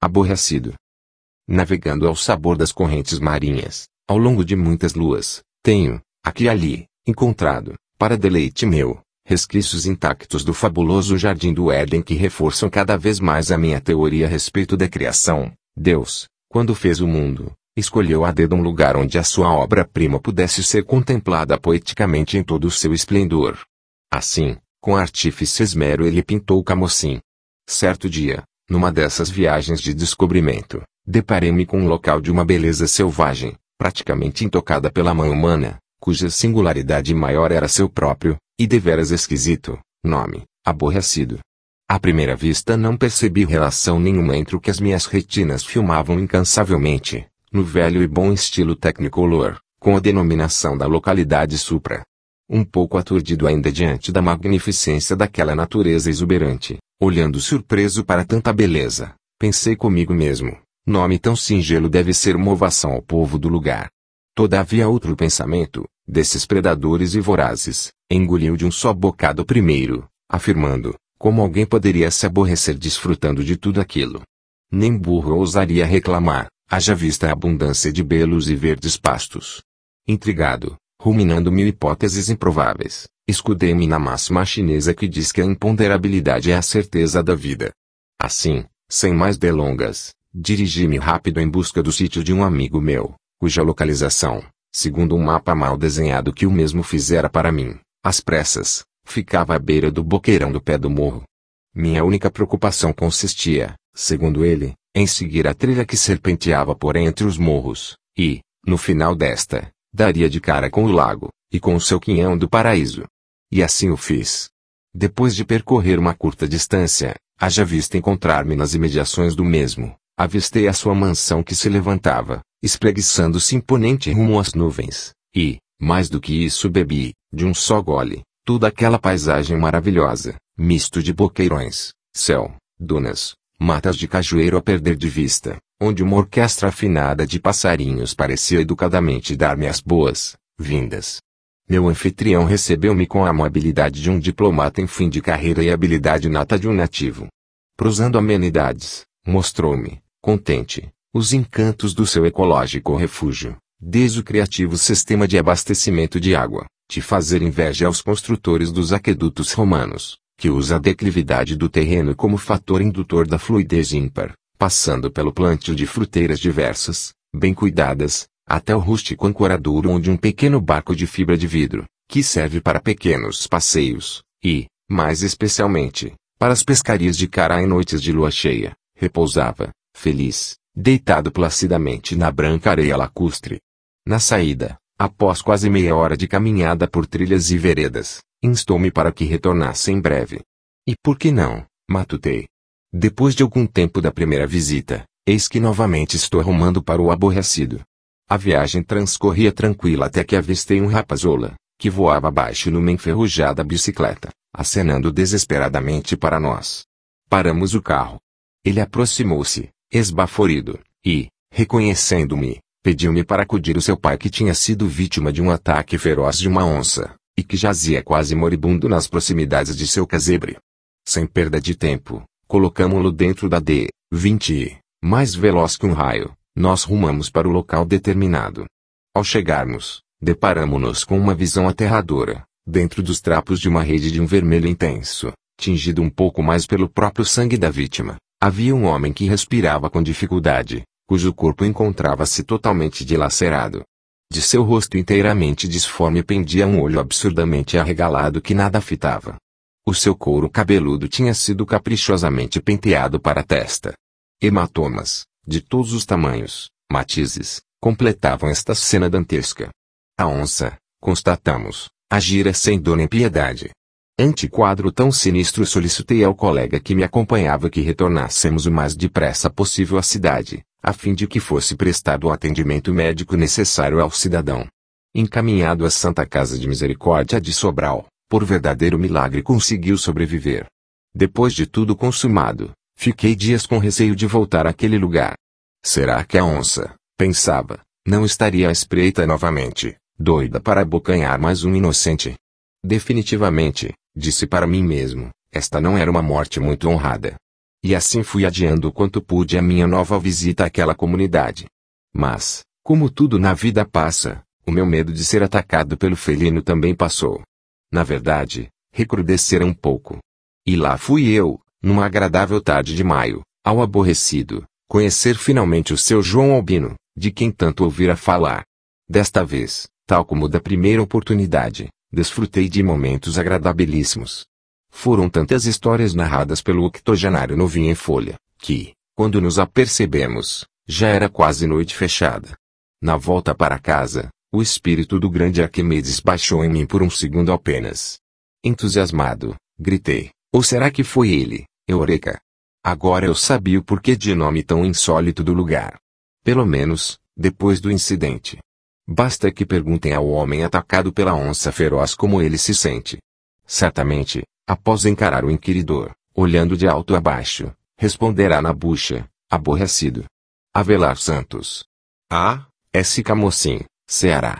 aborrecido. Navegando ao sabor das correntes marinhas, ao longo de muitas luas, tenho, aqui e ali, encontrado, para deleite meu, resquícios intactos do fabuloso jardim do Éden que reforçam cada vez mais a minha teoria a respeito da criação. Deus, quando fez o mundo, escolheu a dedo um lugar onde a sua obra-prima pudesse ser contemplada poeticamente em todo o seu esplendor. Assim, com artífice esmero ele pintou Camocim. Certo dia, numa dessas viagens de descobrimento, deparei-me com um local de uma beleza selvagem, praticamente intocada pela mão humana, cuja singularidade maior era seu próprio, e deveras esquisito, nome, aborrecido. À primeira vista não percebi relação nenhuma entre o que as minhas retinas filmavam incansavelmente, no velho e bom estilo Technicolor, com a denominação da localidade Supra. Um pouco aturdido ainda diante da magnificência daquela natureza exuberante, olhando surpreso para tanta beleza, pensei comigo mesmo, nome tão singelo deve ser uma ovação ao povo do lugar. Todavia outro pensamento, desses predadores e vorazes, engoliu de um só bocado primeiro, afirmando, como alguém poderia se aborrecer desfrutando de tudo aquilo? Nem burro ousaria reclamar, haja vista a abundância de belos e verdes pastos. Intrigado, ruminando mil hipóteses improváveis, escudei-me na máxima chinesa que diz que a imponderabilidade é a certeza da vida. Assim, sem mais delongas, dirigi-me rápido em busca do sítio de um amigo meu, cuja localização, segundo um mapa mal desenhado que o mesmo fizera para mim, às pressas, ficava à beira do boqueirão do pé do morro. Minha única preocupação consistia, segundo ele, em seguir a trilha que serpenteava por entre os morros, e, no final desta, daria de cara com o lago, e com o seu quinhão do paraíso. E assim o fiz. Depois de percorrer uma curta distância, haja vista encontrar-me nas imediações do mesmo, avistei a sua mansão que se levantava, espreguiçando-se imponente rumo às nuvens, e, mais do que isso bebi, de um só gole, toda aquela paisagem maravilhosa, misto de boqueirões, céu, dunas, matas de cajueiro a perder de vista, onde uma orquestra afinada de passarinhos parecia educadamente dar-me as boas-vindas. Meu anfitrião recebeu-me com a amabilidade de um diplomata em fim de carreira e habilidade nata de um nativo. Prosando amenidades, mostrou-me, contente, os encantos do seu ecológico refúgio, desde o criativo sistema de abastecimento de água, de fazer inveja aos construtores dos aquedutos romanos, que usa a declividade do terreno como fator indutor da fluidez ímpar, passando pelo plantio de fruteiras diversas, bem cuidadas, até o rústico ancoradouro onde um pequeno barco de fibra de vidro, que serve para pequenos passeios, e, mais especialmente, para as pescarias de cará em noites de lua cheia, repousava, feliz, deitado placidamente na branca areia lacustre. Na saída, após quase meia hora de caminhada por trilhas e veredas, instou-me para que retornasse em breve. E por que não, matutei. Depois de algum tempo da primeira visita, eis que novamente estou arrumando para o aborrecido. A viagem transcorria tranquila até que avistei um rapazola, que voava abaixo numa enferrujada bicicleta, acenando desesperadamente para nós. Paramos o carro. Ele aproximou-se, esbaforido, e, reconhecendo-me, pediu-me para acudir o seu pai que tinha sido vítima de um ataque feroz de uma onça e que jazia quase moribundo nas proximidades de seu casebre. Sem perda de tempo, colocamo-lo dentro da D-20 e, mais veloz que um raio, nós rumamos para o local determinado. Ao chegarmos, deparamo-nos com uma visão aterradora, dentro dos trapos de uma rede de um vermelho intenso, tingido um pouco mais pelo próprio sangue da vítima, havia um homem que respirava com dificuldade, cujo corpo encontrava-se totalmente dilacerado. De seu rosto inteiramente disforme pendia um olho absurdamente arregalado que nada fitava. O seu couro cabeludo tinha sido caprichosamente penteado para a testa. Hematomas, de todos os tamanhos, matizes, completavam esta cena dantesca. A onça, constatamos, agira sem dor nem piedade. Ante quadro tão sinistro solicitei ao colega que me acompanhava que retornássemos o mais depressa possível à cidade, a fim de que fosse prestado o atendimento médico necessário ao cidadão. Encaminhado à Santa Casa de Misericórdia de Sobral, por verdadeiro milagre conseguiu sobreviver. Depois de tudo consumado, fiquei dias com receio de voltar àquele lugar. Será que a onça, pensava, não estaria à espreita novamente, doida para abocanhar mais um inocente? Definitivamente, disse para mim mesmo, esta não era uma morte muito honrada. E assim fui adiando quanto pude a minha nova visita àquela comunidade. Mas, como tudo na vida passa, o meu medo de ser atacado pelo felino também passou. Na verdade, recrudescera um pouco. E lá fui eu, numa agradável tarde de maio, ao aborrecido, conhecer finalmente o seu João Albino, de quem tanto ouvira falar. Desta vez, tal como da primeira oportunidade, desfrutei de momentos agradabilíssimos. Foram tantas histórias narradas pelo octogenário novinho em folha, que, quando nos apercebemos, já era quase noite fechada. Na volta para casa, o espírito do grande Arquimedes baixou em mim por um segundo apenas. Entusiasmado, gritei, ou será que foi ele, Eureka? Agora eu sabia o porquê de nome tão insólito do lugar. Pelo menos, depois do incidente. Basta que perguntem ao homem atacado pela onça feroz como ele se sente. Certamente, após encarar o inquiridor, olhando de alto a baixo, responderá na bucha, aborrecido. Avelar Santos. A. S. Camocim, Ceará.